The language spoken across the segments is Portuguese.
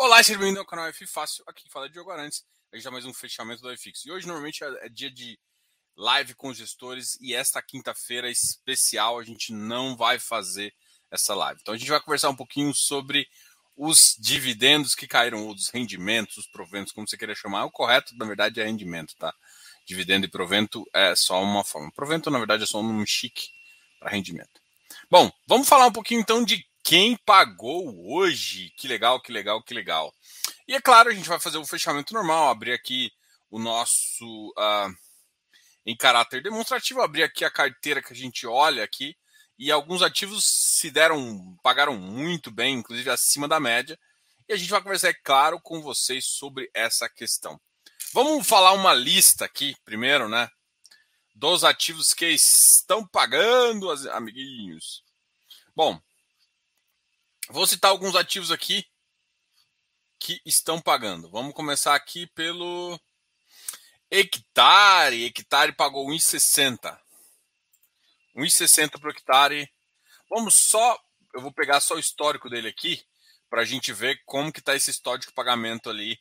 Olá, seja bem-vindo ao canal F Fácil. Aqui fala Diogo Arantes. A gente dá mais um fechamento do iFix. E hoje, normalmente, é, é dia de live com gestores. E esta quinta-feira especial, a gente não vai fazer essa live. Então, a gente vai conversar um pouquinho sobre os dividendos que caíram, ou dos rendimentos, os proventos, como você queira chamar. O correto, na verdade, é rendimento, tá? Dividendo e provento é só uma forma. Provento, na verdade, é só um chique para rendimento. Bom, vamos falar um pouquinho então de quem pagou hoje. Que legal, que legal, que legal. E é claro, a gente vai fazer o fechamento normal, abrir aqui o nosso uh, em caráter demonstrativo, abrir aqui a carteira que a gente olha aqui e alguns ativos se deram, pagaram muito bem, inclusive acima da média. E a gente vai conversar, é claro, com vocês sobre essa questão. Vamos falar uma lista aqui, primeiro, né? Dos ativos que estão pagando, amiguinhos. Bom, Vou citar alguns ativos aqui que estão pagando. Vamos começar aqui pelo hectare. Hectare pagou 1,60. 1,60 para o hectare. Vamos só, eu vou pegar só o histórico dele aqui para a gente ver como que está esse histórico de pagamento ali.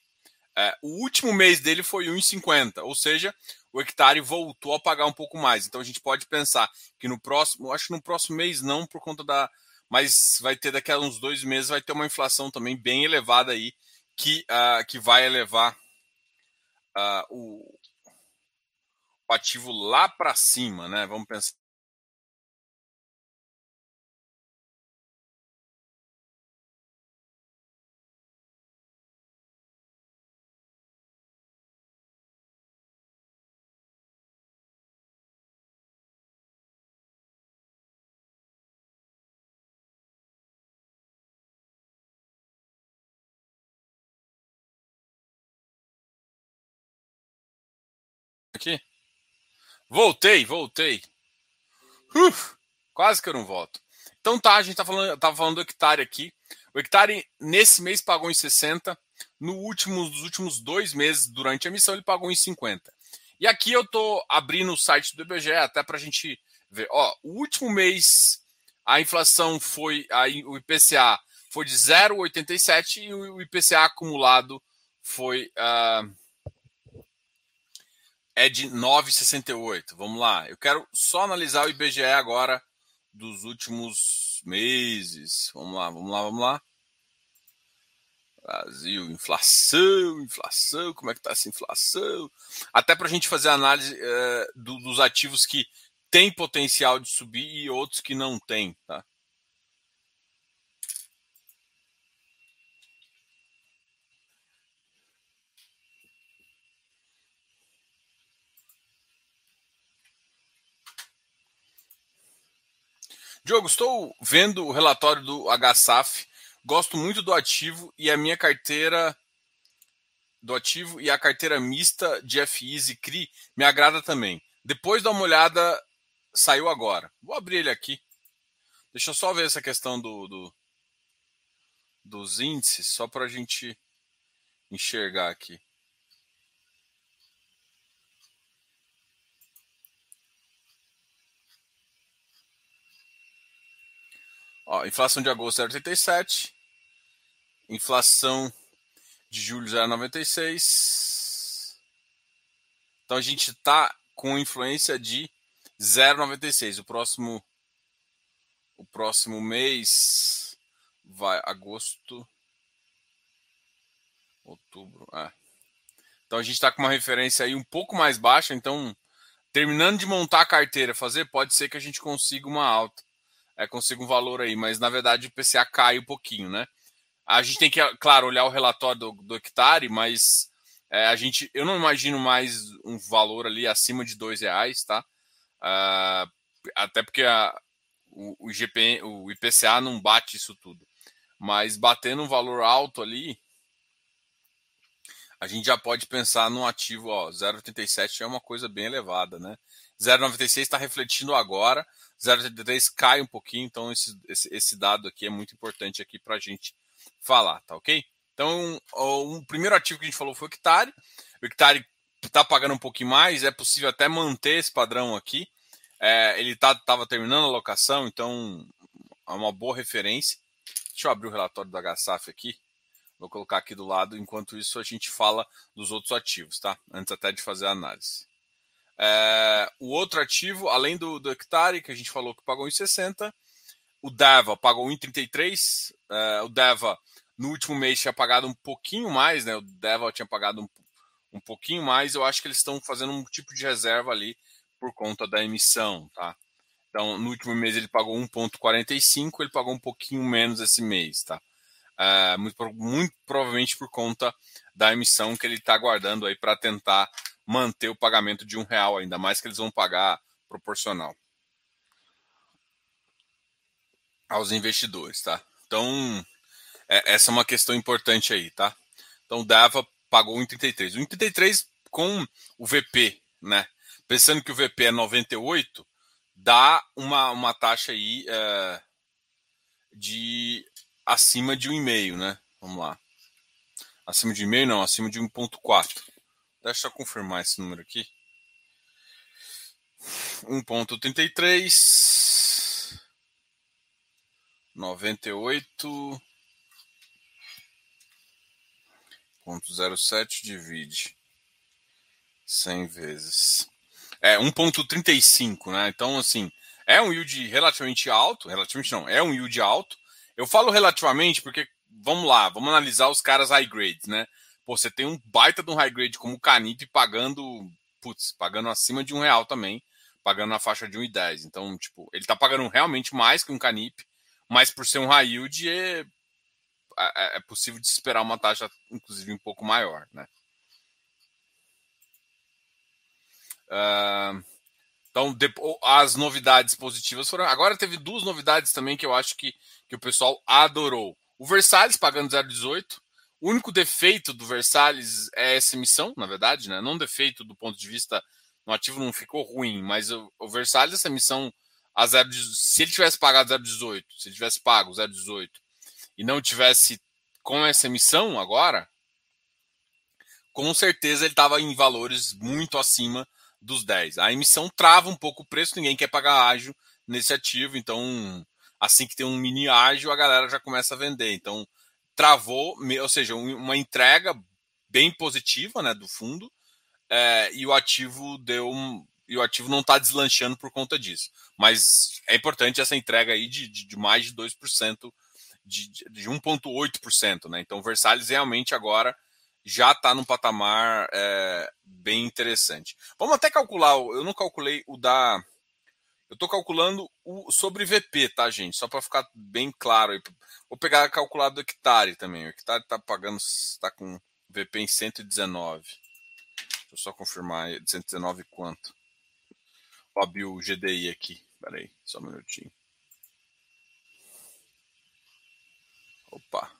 É, o último mês dele foi 1,50, ou seja, o hectare voltou a pagar um pouco mais. Então a gente pode pensar que no próximo, acho que no próximo mês não, por conta da, mas vai ter daqui a uns dois meses vai ter uma inflação também bem elevada aí que, uh, que vai elevar uh, o, o ativo lá para cima, né? Vamos pensar. Voltei, voltei. Uf, quase que eu não volto. Então tá, a gente tá falando, tava falando do hectare aqui. O hectare nesse mês pagou em 60. No último, nos últimos dois meses, durante a emissão, ele pagou em 50. E aqui eu tô abrindo o site do IBGE até para a gente ver. Ó, o último mês a inflação foi, a, o IPCA foi de 0,87 e o IPCA acumulado foi uh, é de 9,68. Vamos lá. Eu quero só analisar o IBGE agora dos últimos meses. Vamos lá, vamos lá, vamos lá. Brasil, inflação, inflação, como é que está essa inflação? Até para a gente fazer análise é, do, dos ativos que têm potencial de subir e outros que não têm, tá? Diogo, estou vendo o relatório do HSAF, gosto muito do ativo e a minha carteira do ativo e a carteira mista de FIs e CRI me agrada também. Depois dá uma olhada, saiu agora. Vou abrir ele aqui. Deixa eu só ver essa questão do, do dos índices, só para a gente enxergar aqui. Ó, inflação de agosto 0,87. Inflação de julho 0,96. Então a gente está com influência de 0,96. O próximo o próximo mês vai agosto, outubro, é. Então a gente está com uma referência aí um pouco mais baixa. Então, terminando de montar a carteira, fazer, pode ser que a gente consiga uma alta é, consiga um valor aí, mas na verdade o PCA cai um pouquinho, né? A gente tem que, claro, olhar o relatório do, do hectare, mas é, a gente, eu não imagino mais um valor ali acima de dois reais, tá? Uh, até porque a, o, o, o IPCA não bate isso tudo. Mas batendo um valor alto ali, a gente já pode pensar num ativo, ó, 0,87 é uma coisa bem elevada, né? 0,96 está refletindo agora, 0,83 cai um pouquinho, então esse, esse, esse dado aqui é muito importante aqui para a gente falar, tá ok? Então, o, um primeiro ativo que a gente falou foi o hectare. O hectare está pagando um pouquinho mais, é possível até manter esse padrão aqui. É, ele estava tá, terminando a locação, então é uma boa referência. Deixa eu abrir o relatório do HSAF aqui. Vou colocar aqui do lado, enquanto isso a gente fala dos outros ativos, tá? Antes até de fazer a análise. É, o outro ativo, além do, do hectare, que a gente falou que pagou em 60, o Deva pagou em 33. É, o Deva no último mês tinha pagado um pouquinho mais, né? O Deva tinha pagado um, um pouquinho mais. Eu acho que eles estão fazendo um tipo de reserva ali por conta da emissão, tá? Então, no último mês ele pagou 1,45, ele pagou um pouquinho menos esse mês, tá? É, muito, muito provavelmente por conta da emissão que ele está aguardando aí para tentar manter o pagamento de um real, ainda mais que eles vão pagar proporcional aos investidores, tá? Então, é, essa é uma questão importante aí, tá? Então, Dava pagou 1,33. O 1,33 com o VP, né? Pensando que o VP é 98, dá uma, uma taxa aí é, de acima de 1,5, né? Vamos lá. Acima de 1,5 não, acima de 1,4. Deixa eu confirmar esse número aqui. 1.33 98 0.07 divide 100 vezes. É 1.35, né? Então, assim, é um yield relativamente alto. Relativamente não, é um yield alto. Eu falo relativamente porque, vamos lá, vamos analisar os caras high grade, né? Pô, você tem um baita de um high grade como o Canip pagando, putz, pagando acima de um real também, pagando na faixa de 1,10. Então, tipo, ele tá pagando realmente mais que um Canip, mas por ser um high yield é, é, é possível de esperar uma taxa, inclusive, um pouco maior, né? Uh, então, as novidades positivas foram. Agora teve duas novidades também que eu acho que, que o pessoal adorou. O Versalhes pagando 0,18 o único defeito do Versalhes é essa emissão, na verdade, né? Não defeito do ponto de vista no ativo não ficou ruim, mas o, o Versalhes, essa emissão a 0, se ele tivesse pagado 0,18, se ele tivesse pago 0,18 e não tivesse com essa emissão agora, com certeza ele estava em valores muito acima dos 10. A emissão trava um pouco o preço, ninguém quer pagar ágio nesse ativo, então assim que tem um mini ágio, a galera já começa a vender. Então, travou, ou seja, uma entrega bem positiva né, do fundo, é, e o ativo deu um, e o ativo não está deslanchando por conta disso. Mas é importante essa entrega aí de, de, de mais de 2%, de, de 1,8%. Né? Então, o Versalhes realmente agora já está num patamar é, bem interessante. Vamos até calcular, eu não calculei o da. Eu estou calculando o sobre VP, tá, gente? Só para ficar bem claro Vou pegar a calculada do hectare também. O hectare está pagando, está com VP em 119. Deixa eu só confirmar. 119 quanto? Vou abrir o GDI aqui. Espera aí, só um minutinho. Opa.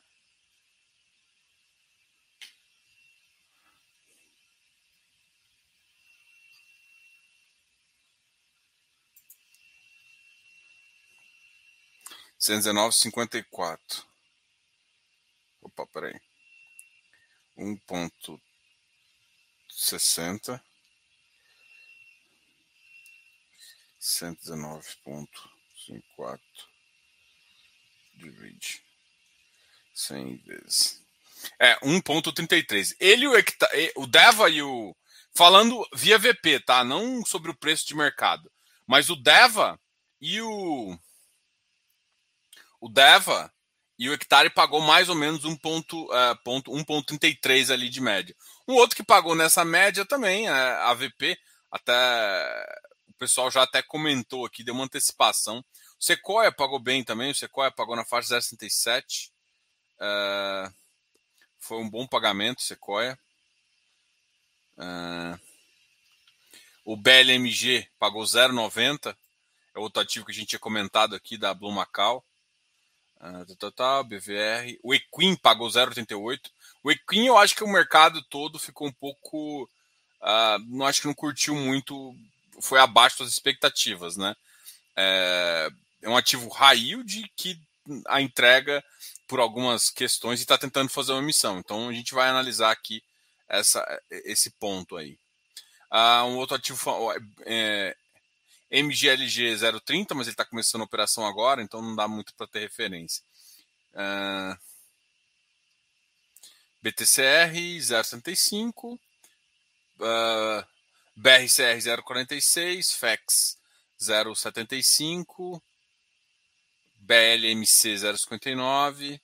Cento dezenove cinquenta e quatro. Opa, peraí. Um ponto sessenta. Cento dezenove ponto cinquenta quatro. Divide. Cem vezes. É, 1.33. Ele o, o Deva e o. Falando via VP, tá? Não sobre o preço de mercado. Mas o Deva e o o Deva e o Hectare pagou mais ou menos 1,33 uh, ali de média. Um outro que pagou nessa média também, a AVP, até o pessoal já até comentou aqui, deu uma antecipação. O Sequoia pagou bem também, o Sequoia pagou na faixa 0,67. Uh, foi um bom pagamento, Sequoia. Uh, o BLMG pagou 0,90. É outro ativo que a gente tinha comentado aqui da Blue Macau. Uh, total, BVR. O Equin pagou 0,88. O Equin, eu acho que o mercado todo ficou um pouco. Uh, não acho que não curtiu muito. Foi abaixo das expectativas, né? É, é um ativo high yield que a entrega por algumas questões e está tentando fazer uma emissão. Então a gente vai analisar aqui essa, esse ponto aí. Uh, um outro ativo é, MGLG 030, mas ele está começando a operação agora, então não dá muito para ter referência. Uh... BTCR 0,75, uh, BRCR 0,46, FEX 0,75, BLMC 0,59,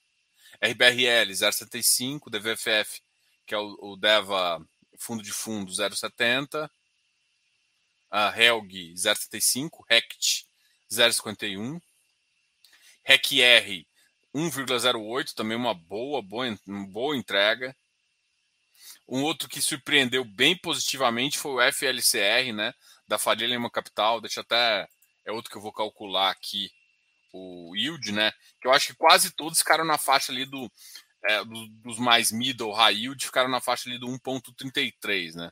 RBRL 0,75, DVFF, que é o, o DEVA fundo de fundo 0,70, a Helg 0,75, RECT 0,51, RECR 1,08, também uma boa, boa, uma boa entrega. Um outro que surpreendeu bem positivamente foi o FLCR, né, da Faria Lima Capital. Deixa até é outro que eu vou calcular aqui o yield, né? Que eu acho que quase todos ficaram na faixa ali do, é, do dos mais middle high yield ficaram na faixa ali do 1.33, né?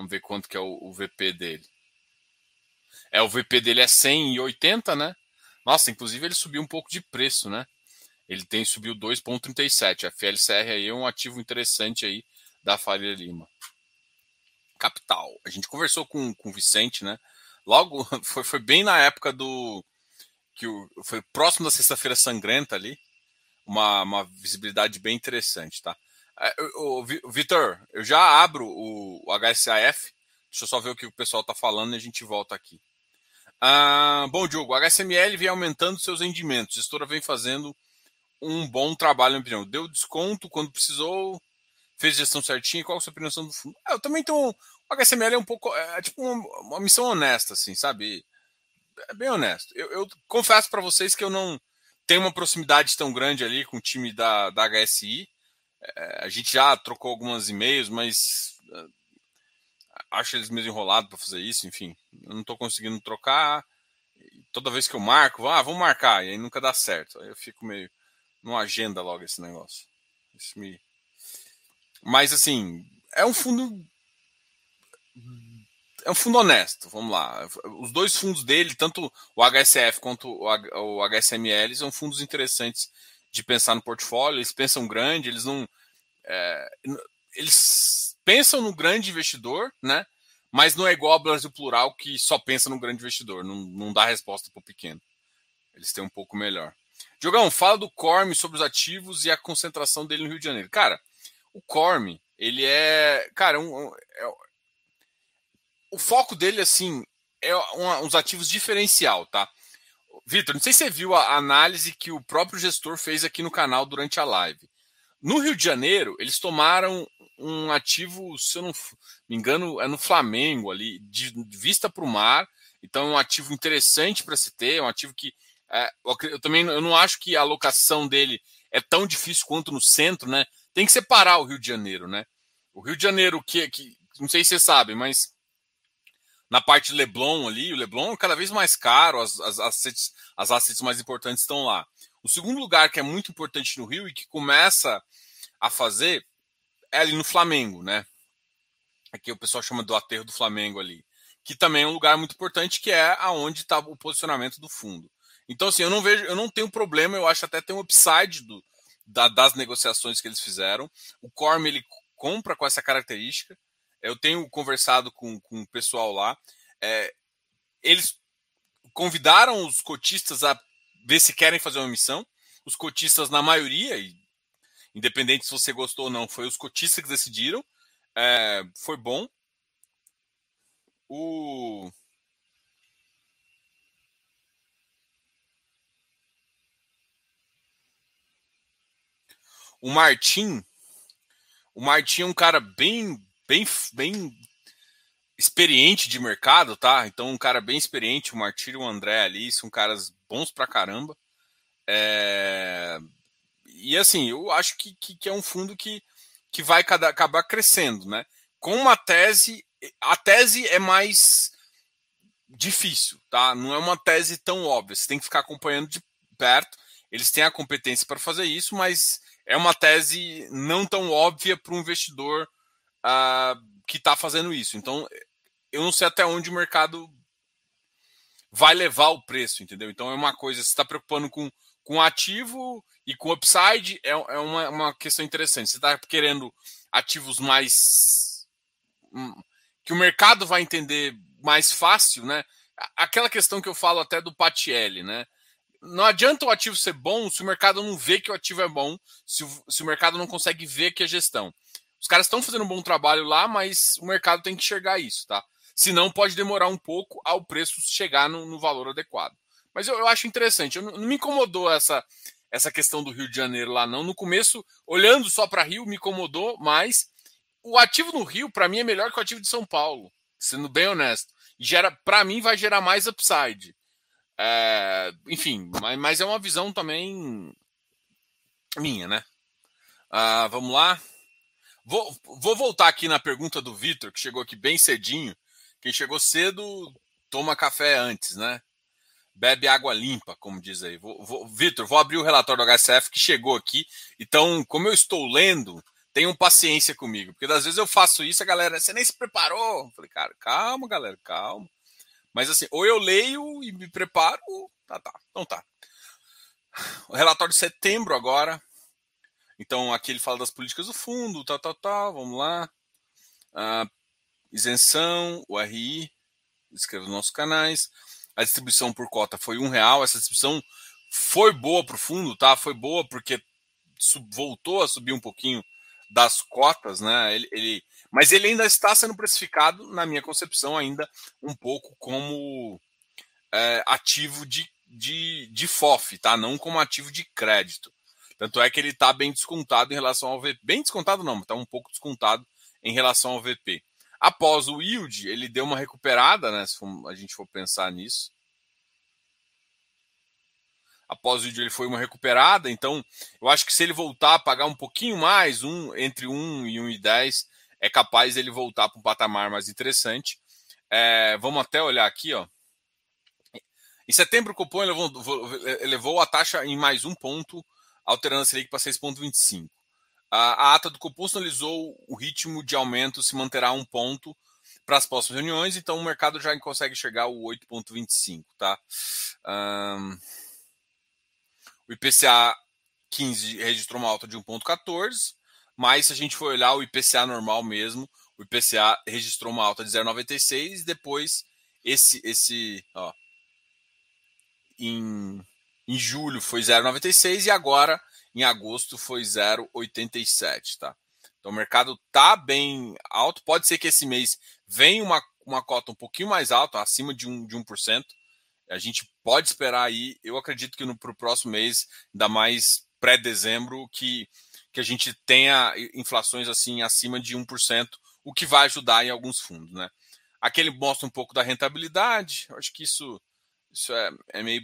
Vamos ver quanto que é o, o, VP dele. É, o VP dele é 180, né? Nossa, inclusive ele subiu um pouco de preço, né? Ele tem subiu 2,37. A FLCR aí é um ativo interessante aí da Faria Lima. Capital. A gente conversou com, com o Vicente, né? Logo, foi, foi bem na época do. que o, Foi próximo da Sexta-feira Sangrenta ali. Uma, uma visibilidade bem interessante, tá? É, Vitor, eu já abro o, HSAF. Deixa eu só ver o que o pessoal está falando e a gente volta aqui. Ah, bom, Diogo, a HSML vem aumentando seus rendimentos. A gestora vem fazendo um bom trabalho, na minha opinião. Deu desconto quando precisou, fez gestão certinha. Qual a sua opinião do fundo? Ah, eu também tenho. O HSML é um pouco. É tipo uma, uma missão honesta, assim, sabe? É bem honesto. Eu, eu confesso para vocês que eu não tenho uma proximidade tão grande ali com o time da, da HSI. É, a gente já trocou alguns e-mails, mas é, acho eles meio enrolados para fazer isso, enfim. Eu não estou conseguindo trocar. Toda vez que eu marco, ah, vamos marcar, e aí nunca dá certo. Aí eu fico meio. Não agenda logo esse negócio. Isso me... Mas assim, é um fundo. É um fundo honesto, vamos lá. Os dois fundos dele, tanto o HSF quanto o HSML, são fundos interessantes de pensar no portfólio. Eles pensam grande, eles não. É, eles pensam no grande investidor, né? Mas não é igual ao Brasil Plural, que só pensa no grande investidor, não, não dá resposta para o pequeno. Eles têm um pouco melhor. Diogão, fala do Corme sobre os ativos e a concentração dele no Rio de Janeiro. Cara, o Corme, ele é. Cara, um, um, é, o foco dele, assim, é um, uns ativos diferencial, tá? Vitor, não sei se você viu a análise que o próprio gestor fez aqui no canal durante a live. No Rio de Janeiro, eles tomaram um ativo, se eu não me engano, é no Flamengo ali, de vista para o mar. Então, é um ativo interessante para se ter, é um ativo que é, eu também eu não acho que a alocação dele é tão difícil quanto no centro, né? Tem que separar o Rio de Janeiro, né? O Rio de Janeiro, que, que não sei se vocês sabem, mas na parte Leblon ali, o Leblon é cada vez mais caro, as, as, assets, as assets mais importantes estão lá. O segundo lugar que é muito importante no Rio e que começa a fazer é ali no Flamengo, né? Aqui o pessoal chama do aterro do Flamengo ali, que também é um lugar muito importante, que é aonde está o posicionamento do fundo. Então, assim, eu não vejo, eu não tenho problema, eu acho até tem um upside do, da, das negociações que eles fizeram. O Corm ele compra com essa característica. Eu tenho conversado com, com o pessoal lá. É, eles convidaram os cotistas a ver se querem fazer uma missão. Os cotistas, na maioria, independente se você gostou ou não, foi os cotistas que decidiram. É, foi bom. O O Martim, o Martim é um cara bem, bem, bem experiente de mercado, tá? Então, um cara bem experiente, o Martim e o André ali, são caras bons pra caramba. É... E assim, eu acho que, que, que, é um fundo que, que vai cada, acabar crescendo, né? Com uma tese, a tese é mais difícil, tá? Não é uma tese tão óbvia, você tem que ficar acompanhando de perto. Eles têm a competência para fazer isso, mas é uma tese não tão óbvia para um investidor uh, que está fazendo isso. Então, eu não sei até onde o mercado vai levar o preço, entendeu? Então, é uma coisa, você está preocupando com, com ativo e com upside, é, é uma, uma questão interessante. Você está querendo ativos mais. Hum, que o mercado vai entender mais fácil, né? Aquela questão que eu falo até do Patielli, né? não adianta o ativo ser bom se o mercado não vê que o ativo é bom, se o, se o mercado não consegue ver que é gestão. Os caras estão fazendo um bom trabalho lá, mas o mercado tem que enxergar isso, tá? Senão pode demorar um pouco ao preço chegar no, no valor adequado. Mas eu, eu acho interessante. Eu, não, me incomodou essa, essa questão do Rio de Janeiro lá, não. No começo, olhando só para Rio, me incomodou, mas o ativo no Rio, para mim, é melhor que o ativo de São Paulo, sendo bem honesto. Gera, para mim, vai gerar mais upside. É, enfim, mas, mas, é uma visão também minha, né? Ah, vamos lá. Vou, vou voltar aqui na pergunta do Vitor, que chegou aqui bem cedinho. Quem chegou cedo toma café antes, né? Bebe água limpa, como diz aí. Vou, vou, Vitor, vou abrir o relatório do HSF que chegou aqui. Então, como eu estou lendo, tenham paciência comigo, porque às vezes eu faço isso, a galera, você nem se preparou. Eu falei, cara, calma, galera, calma. Mas assim, ou eu leio e me preparo, tá, tá. Então tá. O relatório de setembro agora. Então aqui ele fala das políticas do fundo, tá, tá, tá. Vamos lá. Isenção, o RI, inscreva nos nossos canais. A distribuição por cota foi um real. Essa distribuição foi boa para o fundo, tá? Foi boa porque voltou a subir um pouquinho das cotas, né? Ele, ele, mas ele ainda está sendo precificado, na minha concepção, ainda um pouco como é, ativo de, de, de FOF, tá? Não como ativo de crédito. Tanto é que ele está bem descontado em relação ao VP. Bem descontado não, está um pouco descontado em relação ao VP. Após o yield, ele deu uma recuperada, né? Se a gente for pensar nisso após o vídeo ele foi uma recuperada, então eu acho que se ele voltar a pagar um pouquinho mais, um entre 1 e 1,10, é capaz ele voltar para um patamar mais interessante. É, vamos até olhar aqui, ó. Em setembro, o Copom elevou, elevou a taxa em mais um ponto, alterando a Selic para 6,25. A, a ata do Copom sinalizou o ritmo de aumento se manterá um ponto para as próximas reuniões, então o mercado já consegue chegar ao 8,25, tá? Um, o IPCA 15 registrou uma alta de 1,14, mas se a gente for olhar o IPCA normal mesmo, o IPCA registrou uma alta de 0,96 depois esse esse ó, em, em julho foi 0,96 e agora em agosto foi 0,87, tá? Então o mercado tá bem alto, pode ser que esse mês venha uma, uma cota um pouquinho mais alta, acima de 1%, de 1%, a gente pode esperar aí, eu acredito que no pro próximo mês, ainda mais pré-dezembro, que, que a gente tenha inflações assim acima de 1%, o que vai ajudar em alguns fundos, né? Aqui ele mostra um pouco da rentabilidade, eu acho que isso, isso é, é meio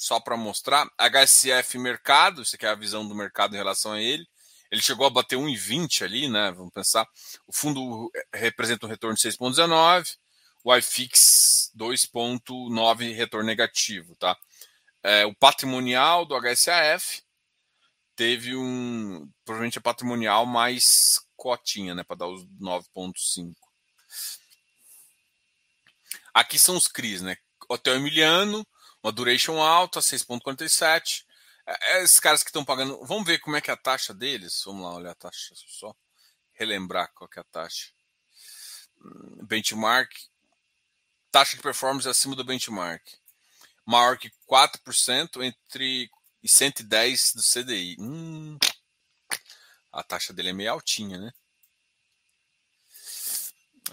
só para mostrar. HSF mercado, isso aqui é a visão do mercado em relação a ele. Ele chegou a bater 1,20 ali, né? Vamos pensar. O fundo representa um retorno de 6,19 o iFix 2.9 retorno negativo, tá? É, o patrimonial do HSAF teve um, provavelmente a patrimonial mais cotinha, né, para dar os 9.5. Aqui são os CRIs, né? Hotel Emiliano, uma duration alta, 6.47. É, é, esses caras que estão pagando, vamos ver como é que é a taxa deles. Vamos lá olhar a taxa, só relembrar qual é a taxa. Hum, benchmark taxa de performance acima do benchmark, maior que 4% entre 110 do CDI. Hum, a taxa dele é meio altinha, né?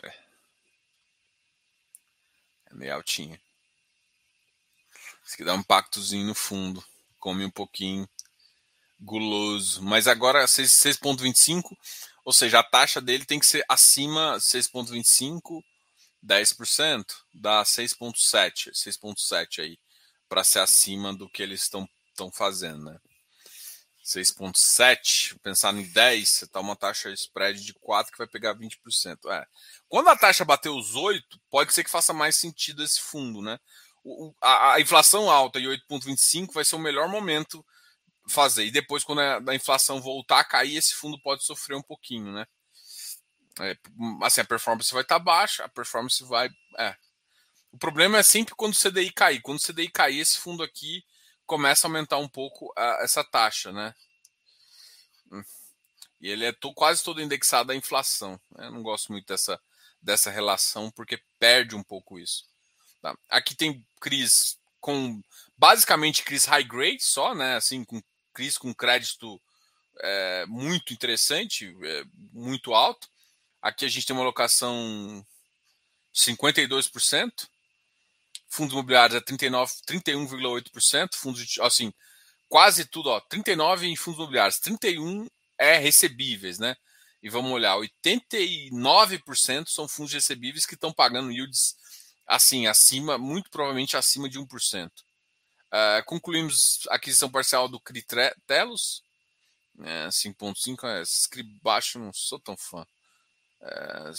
É, é meio altinha. Isso aqui dá um impactozinho no fundo. Come um pouquinho guloso. Mas agora 6,25, ou seja, a taxa dele tem que ser acima 6,25 10%, dá 6,7, 6,7 aí, para ser acima do que eles estão fazendo, né? 6,7, pensar em 10, você tá uma taxa spread de 4 que vai pegar 20%. É. Quando a taxa bater os 8, pode ser que faça mais sentido esse fundo, né? A, a, inflação alta e 8,25 vai ser o melhor momento fazer. E depois, quando a, a inflação voltar a cair, esse fundo pode sofrer um pouquinho, né? É, assim, a performance vai estar tá baixa, a performance vai. É. O problema é sempre quando o CDI cair. Quando o CDI cair, esse fundo aqui começa a aumentar um pouco a, essa taxa, né? Hum. E ele é to, quase todo indexado à inflação. Né? Eu não gosto muito dessa, dessa relação porque perde um pouco isso. Tá? Aqui tem CRIs com basicamente CRIs high grade só, né? Assim, com CRIs com crédito é, muito interessante, é, muito alto. Aqui a gente tem uma alocação 52%, fundos imobiliários é 39, 31,8%, fundos de, assim, quase tudo, ó, 39 em fundos imobiliários, 31 é recebíveis, né? E vamos olhar, 89% são fundos recebíveis que estão pagando yields assim, acima, muito provavelmente acima de 1%. Uh, é, concluímos a aquisição parcial do Critelos, né, 5.5, é, script baixo, não sou tão fã. É,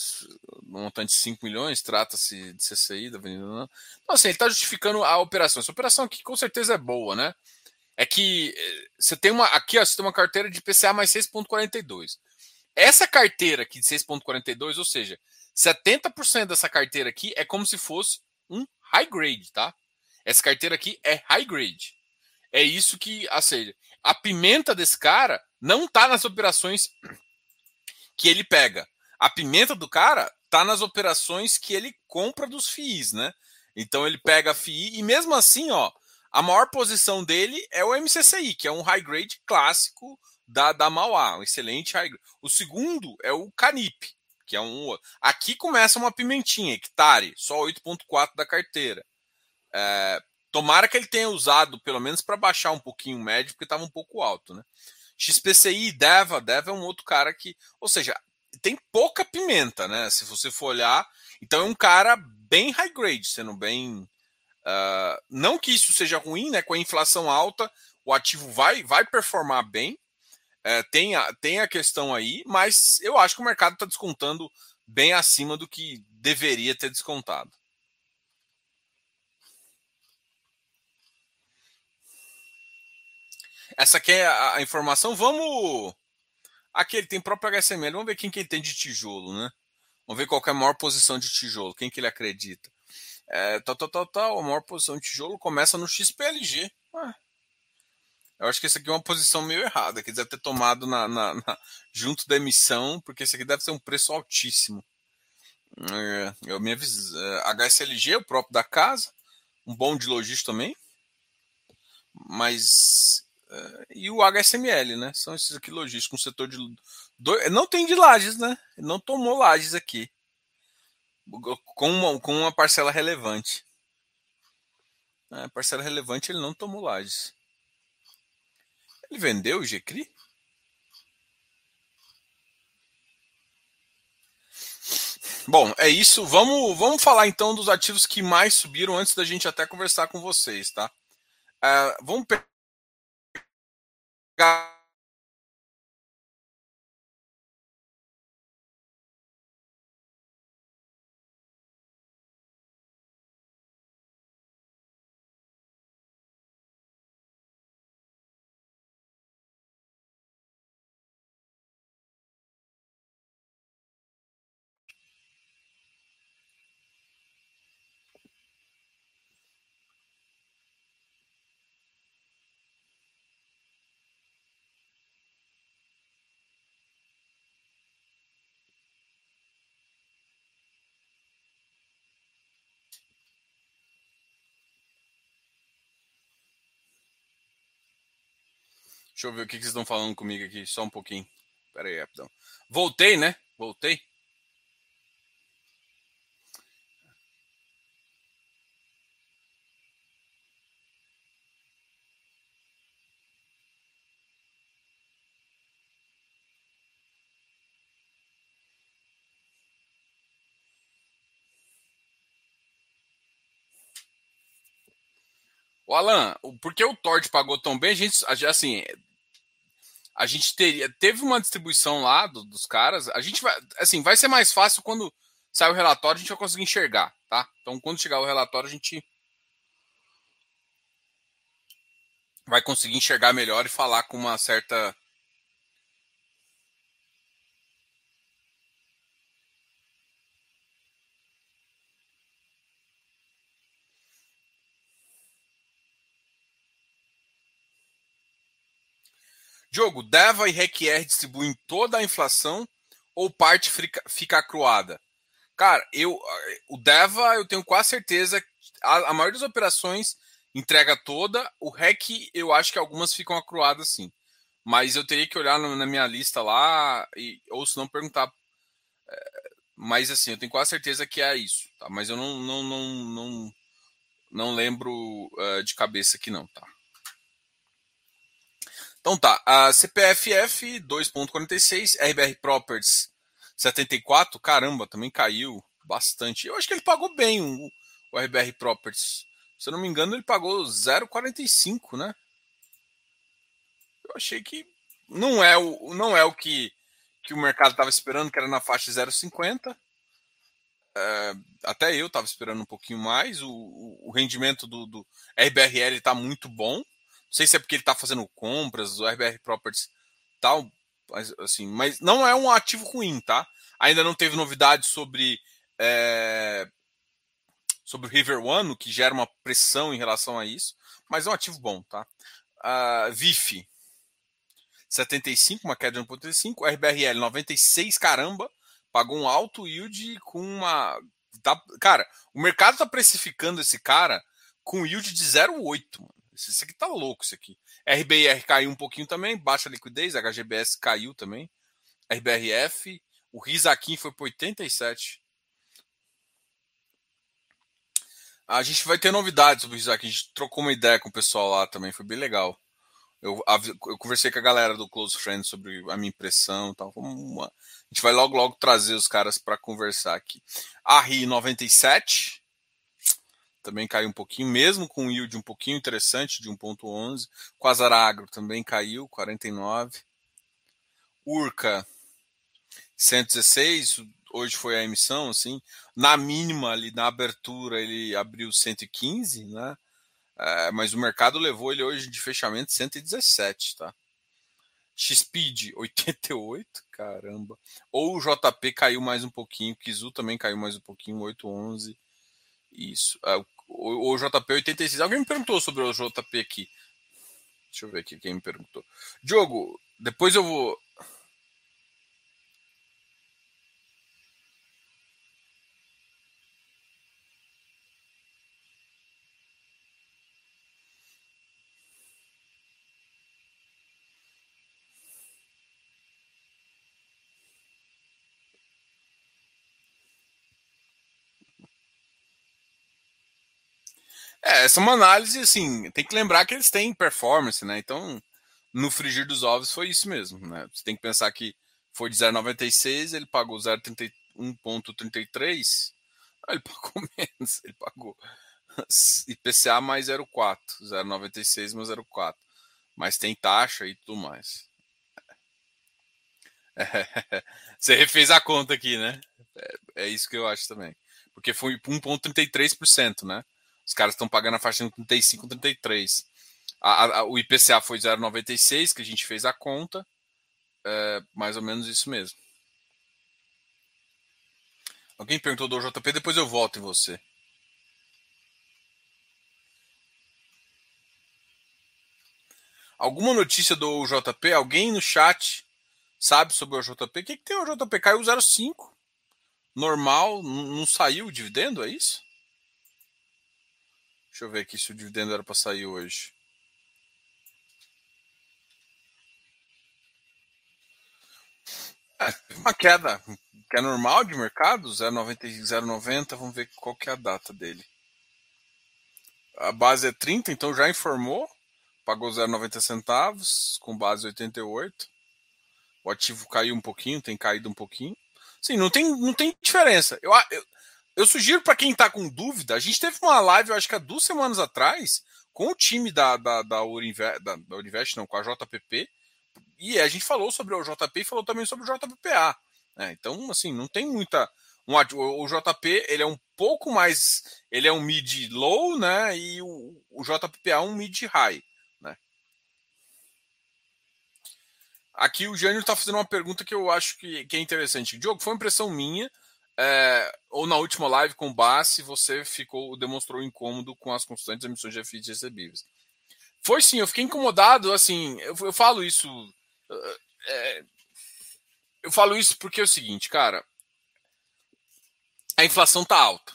montante de 5 milhões, trata-se de CCI da Avenida. Não. Então, assim, ele está justificando a operação. Essa operação aqui com certeza é boa, né? É que eh, você tem uma. Aqui, ó, você tem uma carteira de PCA mais 6,42. Essa carteira aqui de 6,42, ou seja, 70% dessa carteira aqui é como se fosse um high grade, tá? Essa carteira aqui é high grade. É isso que, ou seja, a pimenta desse cara não está nas operações que ele pega. A pimenta do cara está nas operações que ele compra dos FIIs, né? Então ele pega a FII e mesmo assim, ó, a maior posição dele é o MCCI, que é um high grade clássico da, da Mauá, um excelente high grade. O segundo é o Canip, que é um Aqui começa uma pimentinha, hectare, só 8,4 da carteira. É, tomara que ele tenha usado, pelo menos para baixar um pouquinho o médio, porque estava um pouco alto, né? XPCI, Deva, Deva é um outro cara que. Ou seja, tem pouca pimenta, né? Se você for olhar. Então é um cara bem high grade, sendo bem. Uh, não que isso seja ruim, né? Com a inflação alta, o ativo vai, vai performar bem. É, tem, a, tem a questão aí, mas eu acho que o mercado está descontando bem acima do que deveria ter descontado. Essa aqui é a, informação. Vamos. Aqui ele tem próprio HSML. Vamos ver quem que ele tem de tijolo, né? Vamos ver qual é a maior posição de tijolo. Quem que ele acredita. É, tal, tal, tal, tal. A maior posição de tijolo começa no XPLG. Ah, eu acho que esse aqui é uma posição meio errada, que deve ter tomado na, na, na, junto da emissão, porque esse aqui deve ser um preço altíssimo. É, eu me aviso, é, HSLG, o próprio da casa, um bom de logística também, mas Uh, e o HSML, né? São esses aqui logísticos, um setor de. Não tem de lajes, né? Não tomou lajes aqui. Com uma, com uma parcela relevante. É, parcela relevante ele não tomou lajes. Ele vendeu o GCRI? Bom, é isso. Vamos, vamos falar então dos ativos que mais subiram antes da gente até conversar com vocês, tá? Uh, vamos pegar Deixa eu ver o que, vocês estão falando comigo aqui, só um pouquinho. Pera aí, rapidão. Voltei, né? Voltei. O Alan, por que o Tord pagou tão bem? A gente, assim, a gente teria teve uma distribuição lá do, dos caras. A gente vai assim, vai ser mais fácil quando sair o relatório, a gente vai conseguir enxergar, tá? Então, quando chegar o relatório, a gente vai conseguir enxergar melhor e falar com uma certa Diogo, Deva e Requier distribuem toda a inflação ou parte fica, fica acruada? Cara, eu, o Deva eu tenho quase certeza a, a maioria das operações entrega toda. O REC, eu acho que algumas ficam acruadas sim. Mas eu teria que olhar na minha lista lá, e, ou se não perguntar. É, mas assim, eu tenho quase certeza que é isso. Tá? Mas eu não, não, não, não, não lembro uh, de cabeça aqui não, tá? Então tá, a CPFF 2.46, RBR Properties 74, caramba, também caiu bastante. Eu acho que ele pagou bem o, o RBR Properties. Se eu não me engano, ele pagou 0,45, né? Eu achei que não é o, não é o que, que o mercado estava esperando, que era na faixa 0,50. É, até eu estava esperando um pouquinho mais. O, o rendimento do, do RBRL está muito bom. Sei se é porque ele está fazendo compras, o RBR Properties tal, mas, assim, mas não é um ativo ruim, tá? Ainda não teve novidades sobre é, sobre o River One, que gera uma pressão em relação a isso, mas é um ativo bom, tá? Uh, VIF 75, uma queda de 1,35, RBRL 96, caramba, pagou um alto yield com uma. Tá, cara, o mercado está precificando esse cara com yield de 0,8, mano. Isso aqui tá louco, isso aqui. RBR caiu um pouquinho também, baixa liquidez, HGBS caiu também. RBRF, o Risaquim foi para 87. A gente vai ter novidades sobre o Risaquim. A gente trocou uma ideia com o pessoal lá também, foi bem legal. Eu, eu conversei com a galera do Close Friends sobre a minha impressão e tal. Uma, a gente vai logo, logo trazer os caras para conversar aqui. A RI 97 também caiu um pouquinho, mesmo com um yield um pouquinho interessante de 1.11. Quasar Agro também caiu, 49. Urca 116, hoje foi a emissão, assim, na mínima ali na abertura ele abriu 115, né? É, mas o mercado levou ele hoje de fechamento 117, tá? Xpeed 88, caramba. Ou o JP caiu mais um pouquinho, Kizu também caiu mais um pouquinho, 811. Isso. É, o, o JP 86. Alguém me perguntou sobre o JP aqui. Deixa eu ver aqui quem me perguntou. Diogo, depois eu vou. É, essa é uma análise, assim, tem que lembrar que eles têm performance, né? Então, no frigir dos ovos foi isso mesmo, né? Você tem que pensar que foi de 0,96, ele pagou 0,1.33, ele pagou menos, ele pagou IPCA mais 0,4, 0,96 mais 0,4. Mas tem taxa e tudo mais. É, você refez a conta aqui, né? É, é isso que eu acho também. Porque foi 1,33%, né? Os caras estão pagando a faixa de 35, 33. A, a, o IPCA foi 0,96, que a gente fez a conta. É, mais ou menos isso mesmo. Alguém perguntou do JP, depois eu volto em você. Alguma notícia do JP? Alguém no chat sabe sobre o JP? O que, que tem o JP? Caiu 0,5. Normal, não saiu o dividendo, é isso? Deixa eu ver aqui se o dividendo era para sair hoje. É, uma queda, que é normal de mercado, 0,90, vamos ver qual que é a data dele. A base é 30, então já informou, pagou 0,90 centavos, com base 88. O ativo caiu um pouquinho, tem caído um pouquinho. Sim, não tem, não tem diferença. Eu, eu, eu sugiro para quem está com dúvida, a gente teve uma live, eu acho que há duas semanas atrás, com o time da, da, da, da, da não, com a JPP, e a gente falou sobre o JP e falou também sobre o JPPA. Né? Então, assim, não tem muita. Um, o JP ele é um pouco mais. Ele é um mid low, né? E o, o JPPA é um mid high. Né? Aqui o Jânio está fazendo uma pergunta que eu acho que, que é interessante. Diogo, foi uma impressão minha é, ou na última live com o você ficou, demonstrou incômodo com as constantes emissões de FIIs recebíveis. Foi sim, eu fiquei incomodado, assim, eu, eu falo isso. É, eu falo isso porque é o seguinte, cara. A inflação tá alta.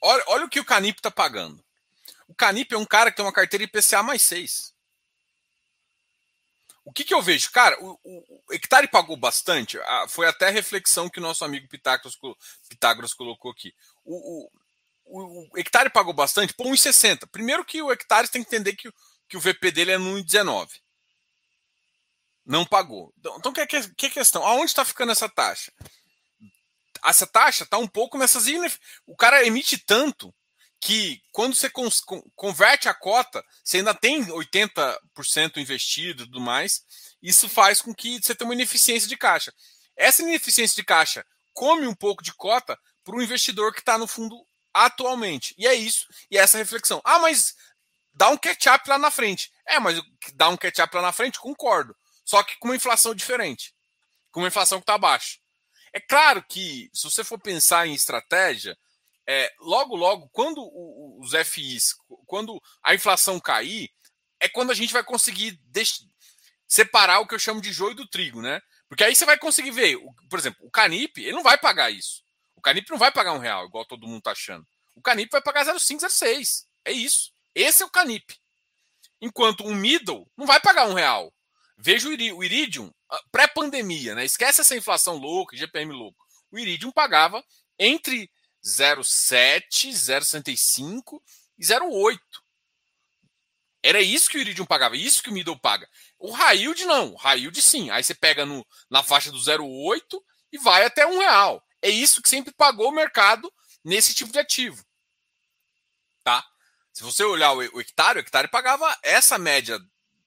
Olha, olha o que o Canip tá pagando. O Canip é um cara que tem uma carteira IPCA mais 6. O que, que eu vejo? Cara, o, o, o Hectare pagou bastante. Ah, foi até a reflexão que o nosso amigo Pitágoras, Pitágoras colocou aqui. O, o, o Hectare pagou bastante por 1,60. Primeiro que o Hectare tem que entender que, que o VP dele é no 1,19. Não pagou. Então, então, que, que, que questão? Aonde está ficando essa taxa? Essa taxa está um pouco nessas. O cara emite tanto que quando você converte a cota, você ainda tem 80% investido e tudo mais. Isso faz com que você tenha uma ineficiência de caixa. Essa ineficiência de caixa come um pouco de cota para o investidor que está no fundo atualmente. E é isso, e é essa reflexão. Ah, mas dá um catch-up lá na frente. É, mas dá um catch-up lá na frente, concordo. Só que com uma inflação diferente. Com uma inflação que está baixa. É claro que, se você for pensar em estratégia, é, logo, logo, quando os FIs, quando a inflação cair, é quando a gente vai conseguir separar o que eu chamo de joio do trigo, né? Porque aí você vai conseguir ver, por exemplo, o Canip, ele não vai pagar isso. O Canip não vai pagar um real, igual todo mundo tá achando. O Canip vai pagar 0,5, 0,6. É isso. Esse é o Canip. Enquanto o Middle não vai pagar um real. Veja o Iridium, ah, pré-pandemia, né? Esquece essa inflação louca, GPM louco. O Iridium pagava entre 0,7, 0,65 e 0,8. Era isso que o Iridium pagava, isso que o Middle paga. O Railde não, o Railde sim. Aí você pega no, na faixa do 0,8 e vai até um real. É isso que sempre pagou o mercado nesse tipo de ativo. Tá? Se você olhar o, o hectare, o hectare pagava essa média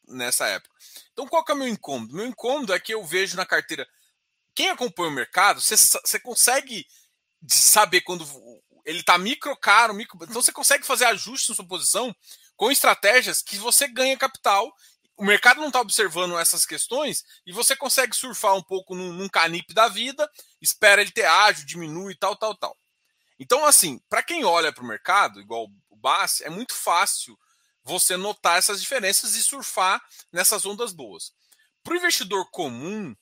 nessa época. Então qual que é o meu incômodo? Meu incômodo é que eu vejo na carteira. Quem acompanha o mercado, você, você consegue de saber quando ele está micro caro, micro... então você consegue fazer ajustes na sua posição com estratégias que você ganha capital. O mercado não está observando essas questões e você consegue surfar um pouco num, num canip da vida, espera ele ter ágil, diminui, tal, tal, tal. Então, assim, para quem olha para o mercado, igual o Bass, é muito fácil você notar essas diferenças e surfar nessas ondas boas. Para o investidor comum,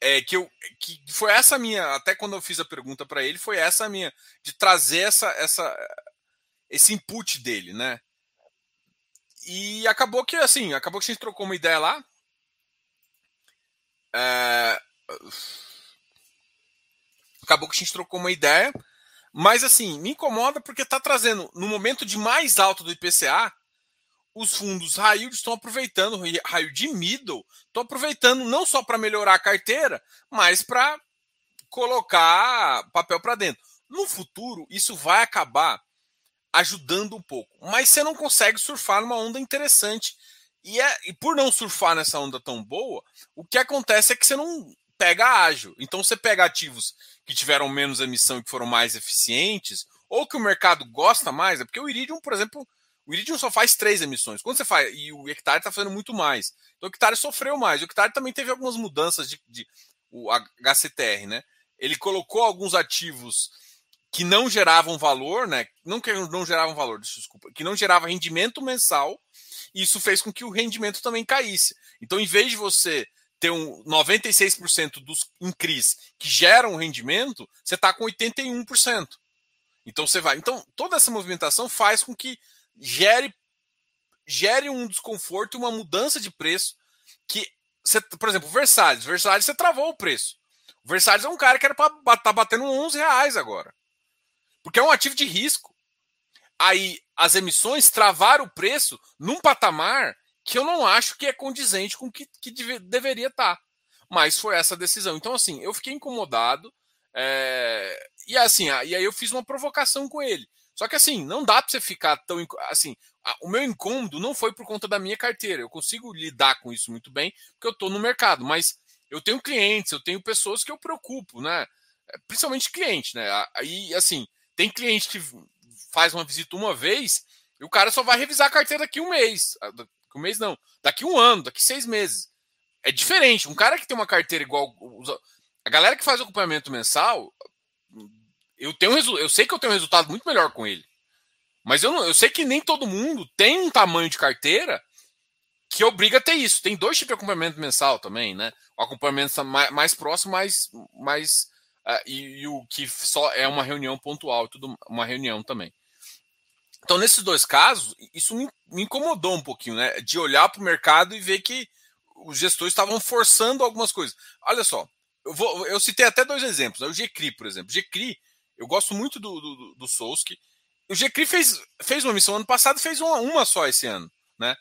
é, que, eu, que foi essa minha, até quando eu fiz a pergunta para ele, foi essa minha, de trazer essa, essa, esse input dele, né? E acabou que, assim, acabou que a gente trocou uma ideia lá. É... Acabou que a gente trocou uma ideia, mas assim, me incomoda porque está trazendo, no momento de mais alto do IPCA, os fundos yield estão aproveitando, raio de middle, estão aproveitando não só para melhorar a carteira, mas para colocar papel para dentro. No futuro, isso vai acabar ajudando um pouco, mas você não consegue surfar numa onda interessante. E, é, e por não surfar nessa onda tão boa, o que acontece é que você não pega ágil. Então você pega ativos que tiveram menos emissão e que foram mais eficientes, ou que o mercado gosta mais, é porque o Iridium, por exemplo, o Iridium só faz três emissões. Quando você faz. E o Hectare está fazendo muito mais. Então o Hectare sofreu mais. O Hectare também teve algumas mudanças de, de o HCTR, né? Ele colocou alguns ativos que não geravam valor, né? Não que não geravam valor, desculpa, que não gerava rendimento mensal, e isso fez com que o rendimento também caísse. Então, em vez de você ter um 96% dos incris que geram rendimento, você está com 81%. Então você vai. Então, toda essa movimentação faz com que gere, gere um desconforto e uma mudança de preço que, você, por exemplo, Versalhes. Versalhes você travou o preço. O Versalhes é um cara que era para tá batendo 11 reais agora. Porque é um ativo de risco. Aí as emissões travaram o preço num patamar que eu não acho que é condizente com o que, que deve, deveria estar. Tá. Mas foi essa decisão. Então, assim, eu fiquei incomodado. É... E assim, e aí eu fiz uma provocação com ele. Só que assim, não dá para você ficar tão. Assim, o meu incômodo não foi por conta da minha carteira. Eu consigo lidar com isso muito bem, porque eu estou no mercado. Mas eu tenho clientes, eu tenho pessoas que eu preocupo, né? É, principalmente cliente, né? Aí, assim, tem cliente que faz uma visita uma vez e o cara só vai revisar a carteira daqui um mês. Um mês não, daqui um ano, daqui seis meses. É diferente. Um cara que tem uma carteira igual. A galera que faz acompanhamento mensal, eu tenho eu sei que eu tenho um resultado muito melhor com ele. Mas eu, não, eu sei que nem todo mundo tem um tamanho de carteira que obriga a ter isso. Tem dois tipos de acompanhamento mensal também, né? O acompanhamento mais, mais próximo, mais, mais uh, e, e, o que só é uma reunião pontual, tudo uma reunião também. Então, nesses dois casos, isso me, me incomodou um pouquinho, né? De olhar para o mercado e ver que os gestores estavam forçando algumas coisas. Olha só, eu, vou, eu citei até dois exemplos. Né? O GCRI, por exemplo. GCRI, eu gosto muito do, do, do Souski. O GCRI fez, fez uma missão ano passado fez uma, uma só esse ano, né?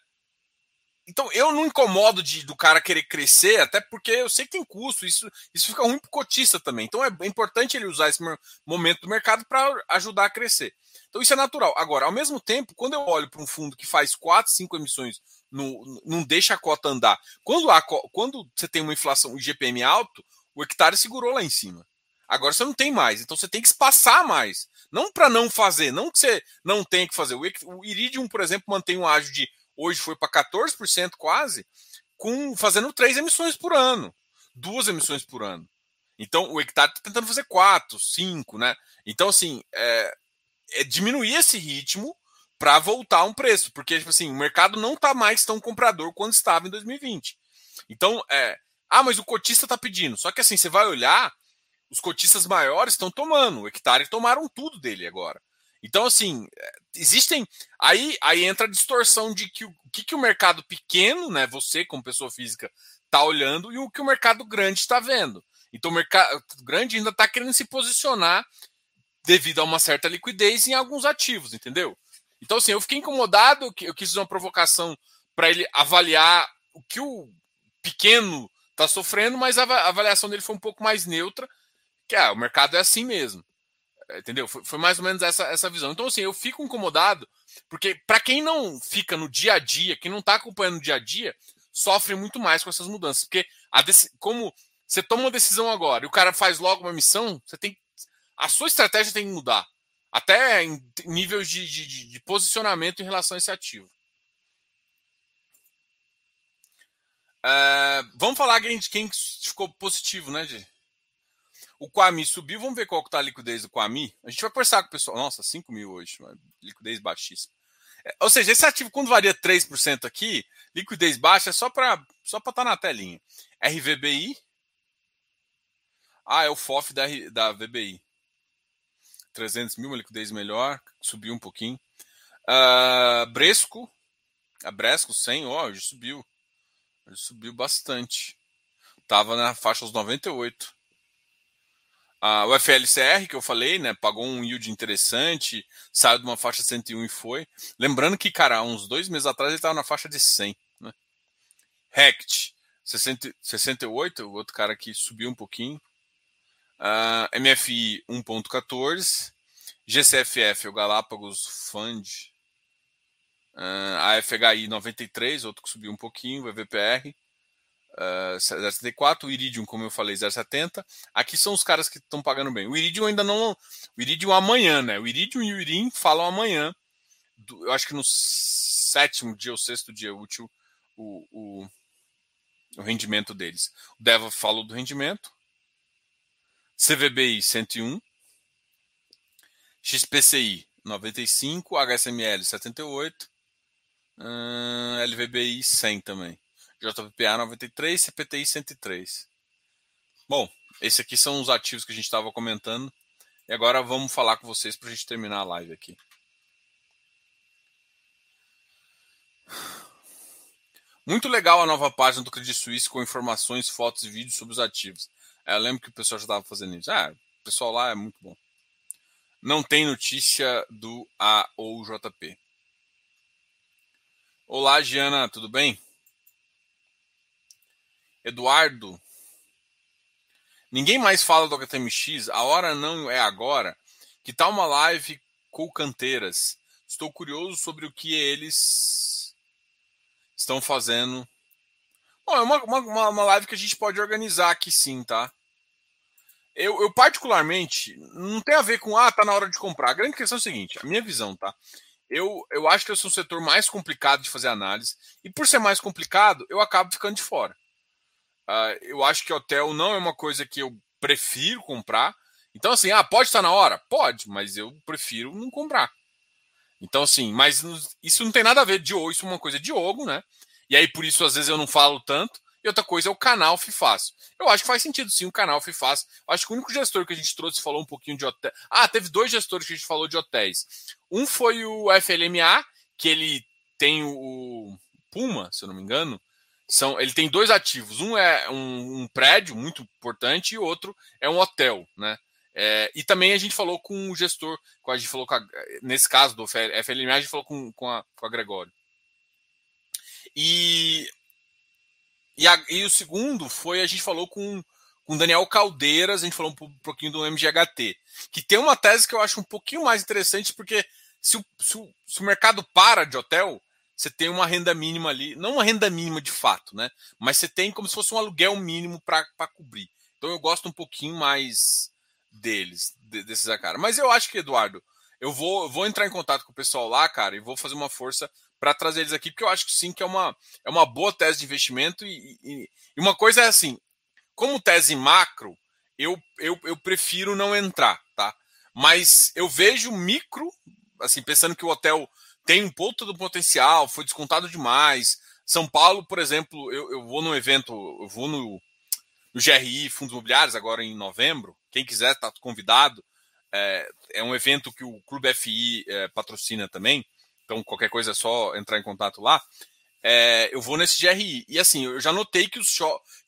Então eu não incomodo de, do cara querer crescer, até porque eu sei que tem custo, isso, isso fica ruim para o cotista também. Então é importante ele usar esse momento do mercado para ajudar a crescer. Então isso é natural. Agora, ao mesmo tempo, quando eu olho para um fundo que faz 4, 5 emissões, no, não deixa a cota andar. Quando, a, quando você tem uma inflação, o IGPM alto, o hectare segurou lá em cima. Agora você não tem mais, então você tem que espaçar mais. Não para não fazer, não que você não tenha que fazer. O Iridium, por exemplo, mantém um ágio de hoje foi para 14% quase, com fazendo três emissões por ano, duas emissões por ano. Então o hectare está tentando fazer quatro, cinco, né? Então, assim, é, é diminuir esse ritmo para voltar um preço, porque tipo assim, o mercado não está mais tão comprador quanto estava em 2020. Então, é, ah, mas o cotista está pedindo. Só que assim, você vai olhar, os cotistas maiores estão tomando, o hectare tomaram tudo dele agora. Então, assim, é, existem. Aí, aí entra a distorção de que o que, que o mercado pequeno, né, você como pessoa física, está olhando e o que o mercado grande está vendo. Então, o mercado grande ainda está querendo se posicionar devido a uma certa liquidez em alguns ativos, entendeu? Então, assim, eu fiquei incomodado, eu quis uma provocação para ele avaliar o que o pequeno está sofrendo, mas a avaliação dele foi um pouco mais neutra, que ah, o mercado é assim mesmo. Entendeu? Foi, foi, mais ou menos essa, essa visão. Então, assim, eu fico incomodado, porque para quem não fica no dia a dia, quem não está acompanhando o dia a dia, sofre muito mais com essas mudanças. Porque a como você toma uma decisão agora e o cara faz logo uma missão, você tem. A sua estratégia tem que mudar. Até em níveis de, de, de posicionamento em relação a esse ativo. Uh, vamos falar de quem ficou positivo, né, Di? O Quami subiu, vamos ver qual que tá a liquidez do Quami. A gente vai conversar com o pessoal. Nossa, 5 mil hoje, liquidez baixíssima. É, ou seja, esse ativo, quando varia 3% aqui, liquidez baixa é só para só estar tá na telinha. RVBI. Ah, é o FOF da, da VBI. 300 mil, uma liquidez melhor, subiu um pouquinho. Uh, Bresco, a Bresco 100, ó, hoje subiu. Hoje subiu bastante. Tava na faixa dos 98. Ah, o FLCR, que eu falei, né, pagou um yield interessante, saiu de uma faixa 101 e foi. Lembrando que, cara, uns dois meses atrás ele estava na faixa de 100. Né? Rect, 60, 68, o outro cara aqui subiu um pouquinho. Uh, MFI 1.14, GCFF, o Galápagos Fund, uh, a FHI 93, outro que subiu um pouquinho, o EVPR, uh, 0,74, o Iridium, como eu falei, 0,70. Aqui são os caras que estão pagando bem. O Iridium ainda não. O Iridium amanhã, né? O Iridium e o Irim falam amanhã. Do, eu acho que no sétimo dia ou sexto dia útil, o, o, o rendimento deles. O Deva falou do rendimento. CVBI 101. XPCI 95. HSML 78. Uh, LVBI 100 também. JPPA 93, CPTI 103. Bom, esses aqui são os ativos que a gente estava comentando. E agora vamos falar com vocês para a gente terminar a live aqui. Muito legal a nova página do Credit Suisse com informações, fotos e vídeos sobre os ativos. É, eu lembro que o pessoal já estava fazendo isso. Ah, o pessoal lá é muito bom. Não tem notícia do A ou JP. Olá, Giana, tudo bem? Eduardo, ninguém mais fala do HTMX, a hora não é agora. Que tal uma live com canteiras? Estou curioso sobre o que eles estão fazendo. Bom, é uma, uma, uma live que a gente pode organizar aqui sim, tá? Eu, eu, particularmente, não tem a ver com, ah, tá na hora de comprar. A grande questão é a seguinte, a minha visão, tá? Eu, eu acho que eu sou um setor mais complicado de fazer análise, e por ser mais complicado, eu acabo ficando de fora. Uh, eu acho que hotel não é uma coisa que eu prefiro comprar. Então, assim, ah, pode estar na hora? Pode, mas eu prefiro não comprar. Então, assim, mas isso não tem nada a ver de isso é uma coisa de Diogo, né? E aí, por isso, às vezes, eu não falo tanto. e outra coisa é o canal FIFAS. Eu acho que faz sentido sim o canal FIFAS. Acho que o único gestor que a gente trouxe falou um pouquinho de hotel. Ah, teve dois gestores que a gente falou de hotéis. Um foi o FLMA, que ele tem o Puma, se eu não me engano. São, ele tem dois ativos. Um é um, um prédio muito importante e outro é um hotel, né? É, e também a gente falou com o gestor, a gente falou a, nesse caso do FLMA, a gente falou com, com, a, com a Gregório. E, e, a, e, o segundo foi, a gente falou com com Daniel Caldeiras, a gente falou um pouquinho do MGHT, que tem uma tese que eu acho um pouquinho mais interessante, porque se o, se o, se o mercado para de hotel, você tem uma renda mínima ali, não uma renda mínima de fato, né? Mas você tem como se fosse um aluguel mínimo para cobrir. Então eu gosto um pouquinho mais deles, desses cara. Mas eu acho que, Eduardo, eu vou, eu vou entrar em contato com o pessoal lá, cara, e vou fazer uma força para trazer eles aqui, porque eu acho que sim, que é uma, é uma boa tese de investimento. E, e, e uma coisa é assim: como tese macro, eu, eu, eu prefiro não entrar, tá? Mas eu vejo micro, assim, pensando que o hotel tem um ponto do potencial, foi descontado demais. São Paulo, por exemplo, eu, eu vou no evento, eu vou no, no GRI Fundos Imobiliários agora em novembro. Quem quiser está convidado. É, é, um evento que o Clube FI é, patrocina também. Então, qualquer coisa é só entrar em contato lá. É, eu vou nesse GRI. E assim, eu já notei que os,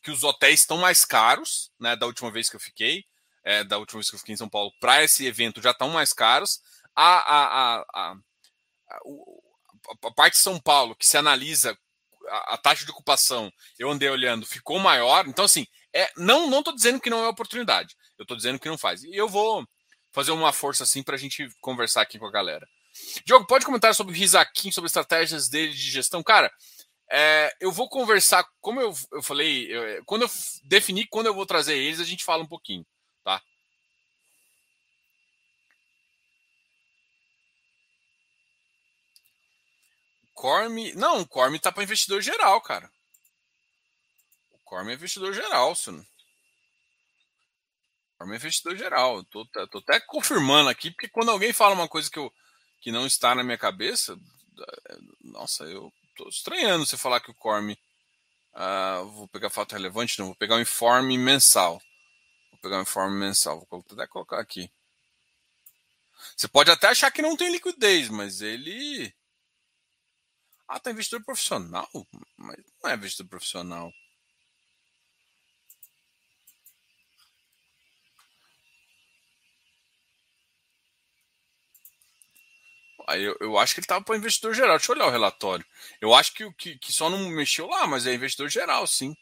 que os hotéis estão mais caros, né? Da última vez que eu fiquei, é, da última vez que eu fiquei em São Paulo, para esse evento já estão mais caros. A, a, a, a, a, parte de São Paulo, que se analisa a, a taxa de ocupação, eu andei olhando, ficou maior. Então, assim, é, não não estou dizendo que não é oportunidade. Eu estou dizendo que não faz. E eu vou fazer uma força assim para a gente conversar aqui com a galera. Diogo, pode comentar sobre o Rizakin, sobre estratégias dele de gestão? Cara, é, eu vou conversar, como eu, eu falei, eu, quando eu definir quando eu vou trazer eles, a gente fala um pouquinho, tá? Corme. Não, o Corme tá para investidor geral, cara. Corme é investidor geral, senhor. Corme é investidor geral. Tô, tô até confirmando aqui, porque quando alguém fala uma coisa que, eu, que não está na minha cabeça, é, nossa, eu tô estranhando você falar que o Corme. Uh, vou pegar fato relevante, não, vou pegar o um informe mensal. Vou pegar o um informe mensal, vou até colocar aqui. Você pode até achar que não tem liquidez, mas ele. Ah, tá investidor profissional? Mas não é investidor profissional. Aí eu, eu acho que ele estava para investidor geral. Deixa eu olhar o relatório. Eu acho que, que, que só não mexeu lá, mas é investidor geral, sim.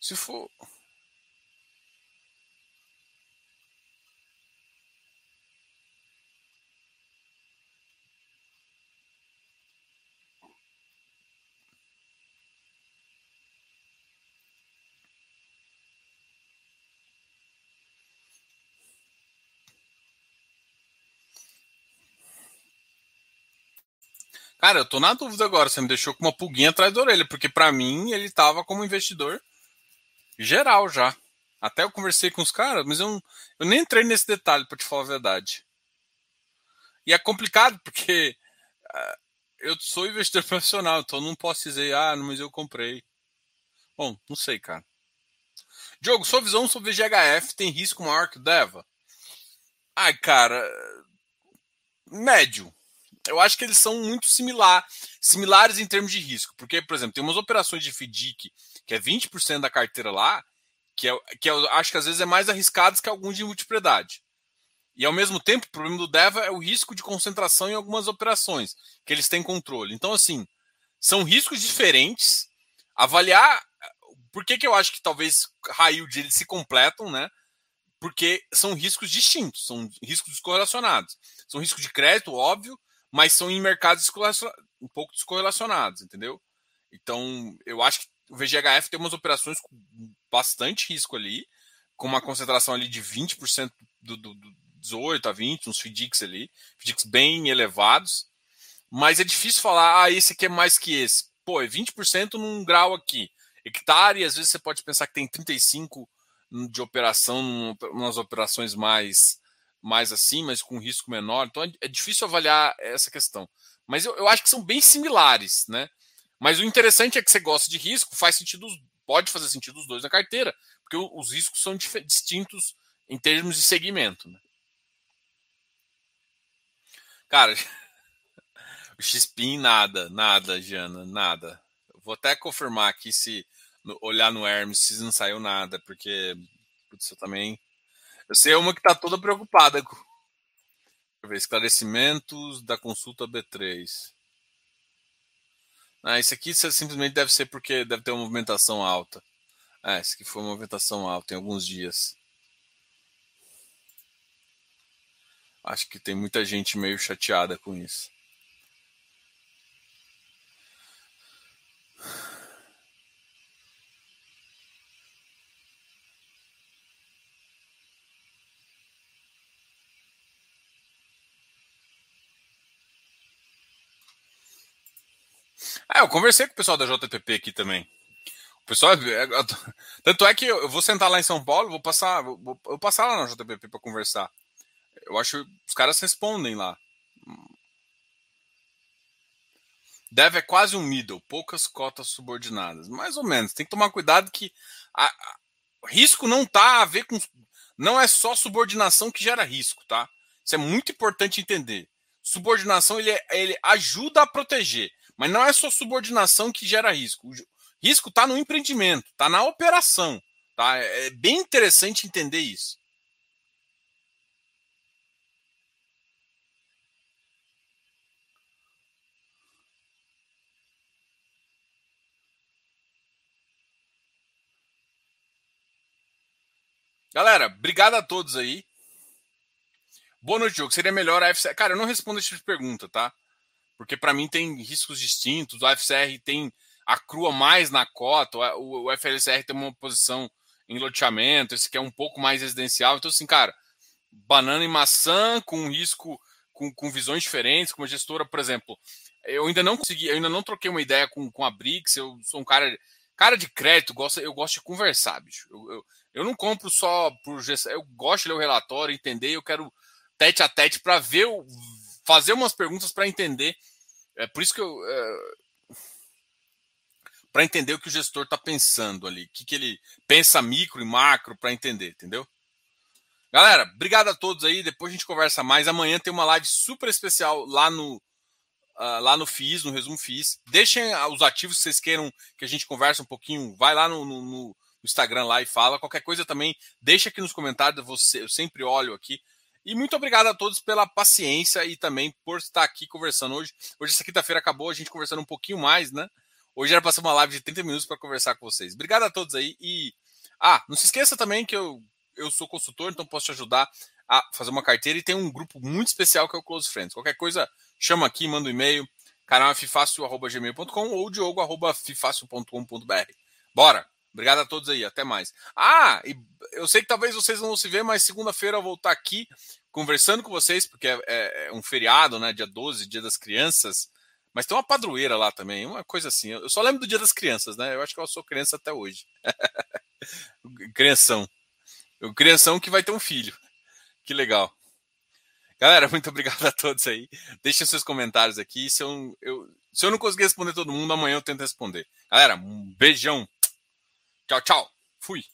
Se for. Cara, eu tô na dúvida agora. Você me deixou com uma pulguinha atrás da orelha, porque para mim ele tava como investidor geral já. Até eu conversei com os caras, mas eu, eu nem entrei nesse detalhe, para te falar a verdade. E é complicado, porque uh, eu sou investidor profissional, então não posso dizer, ah, mas eu comprei. Bom, não sei, cara. Diogo, sua visão sobre GHF tem risco maior que o DEVA? Ai, cara, médio eu acho que eles são muito similar, similares em termos de risco. Porque, por exemplo, tem umas operações de FDIC, que é 20% da carteira lá, que, é, que eu acho que às vezes é mais arriscados que alguns de multipriedade. E ao mesmo tempo, o problema do DEVA é o risco de concentração em algumas operações, que eles têm controle. Então, assim, são riscos diferentes. Avaliar. Por que, que eu acho que talvez high yield eles se completam, né? Porque são riscos distintos, são riscos descorrelacionados. São riscos de crédito, óbvio, mas são em mercados um pouco descorrelacionados, entendeu? Então, eu acho que o VGHF tem umas operações com bastante risco ali, com uma concentração ali de 20% do, do, do 18 a 20, uns FDICs ali, FDICs bem elevados, mas é difícil falar, ah, esse aqui é mais que esse. Pô, é 20% num grau aqui. Hectare, às vezes você pode pensar que tem 35 de operação, nas operações mais mais assim, mas com risco menor. Então é, é difícil avaliar essa questão. Mas eu, eu, acho que são bem similares, né? Mas o interessante é que você gosta de risco, faz sentido, pode fazer sentido os dois na carteira, porque os riscos são distintos em termos de segmento. Né? Cara, o XPIN nada, nada, Jana, nada. vou até confirmar aqui se olhar no Hermes se não saiu nada, porque putz, eu também. Eu sei uma que está toda preocupada. Deixa eu ver, esclarecimentos da consulta B3. Ah, isso aqui simplesmente deve ser porque deve ter uma movimentação alta. É, isso aqui foi uma movimentação alta em alguns dias. Acho que tem muita gente meio chateada com isso. Ah, eu conversei com o pessoal da JTP aqui também. O pessoal, é, é, tanto é que eu vou sentar lá em São Paulo, vou passar, vou, vou passar lá na JTP para conversar. Eu acho que os caras respondem lá. Deve é quase um middle, poucas cotas subordinadas, mais ou menos. Tem que tomar cuidado que a, a, risco não tá a ver com, não é só subordinação que gera risco, tá? Isso é muito importante entender. Subordinação ele, é, ele ajuda a proteger. Mas não é só subordinação que gera risco. O risco está no empreendimento, está na operação. Tá? É, é bem interessante entender isso. Galera, obrigado a todos aí. Boa noite, jogo. Seria melhor a FC. Cara, eu não respondo esse tipo de pergunta, tá? Porque para mim tem riscos distintos. O FCR tem acrua mais na cota, o, FLCR tem uma posição em loteamento, esse que é um pouco mais residencial. Então, assim, cara, banana e maçã com risco, com, com visões diferentes, como gestora, por exemplo. Eu ainda não consegui, eu ainda não troquei uma ideia com, com a Brix. Eu sou um cara, cara de crédito, gosto, eu gosto de conversar, bicho. Eu, eu, eu não compro só por gestão, eu gosto de ler o relatório, entender, eu quero tete a tete para ver, fazer umas perguntas para entender é por isso que eu. É, para entender o que o gestor está pensando ali, o que, que ele pensa micro e macro para entender, entendeu? Galera, obrigado a todos aí. Depois a gente conversa mais. Amanhã tem uma live super especial lá no uh, lá no FIS, no resumo FIS. Deixem os ativos que vocês queiram que a gente converse um pouquinho. Vai lá no, no, no Instagram lá e fala. Qualquer coisa também, deixa aqui nos comentários. Você, eu sempre olho aqui. E muito obrigado a todos pela paciência e também por estar aqui conversando hoje. Hoje, essa quinta-feira, acabou a gente conversando um pouquinho mais, né? Hoje era para ser uma live de 30 minutos para conversar com vocês. Obrigado a todos aí. E. Ah, não se esqueça também que eu, eu sou consultor, então posso te ajudar a fazer uma carteira e tem um grupo muito especial que é o Close Friends. Qualquer coisa, chama aqui, manda um e-mail, canal fifácil.gmail.com ou diogo.fifácil.com.br. Bora! Obrigado a todos aí, até mais. Ah, eu sei que talvez vocês não se ver, mas segunda-feira eu vou estar aqui conversando com vocês, porque é, é, é, um feriado, né? Dia 12, dia das crianças. Mas tem uma padroeira lá também, uma coisa assim. Eu só lembro do dia das crianças, né? Eu acho que eu sou criança até hoje. Crianção. O crianção que vai ter um filho. Que legal. Galera, muito obrigado a todos aí. Deixem seus comentários aqui. Se eu, eu, se eu não conseguir responder todo mundo, amanhã eu tento responder. Galera, um beijão. Tchau, tchau. Fui.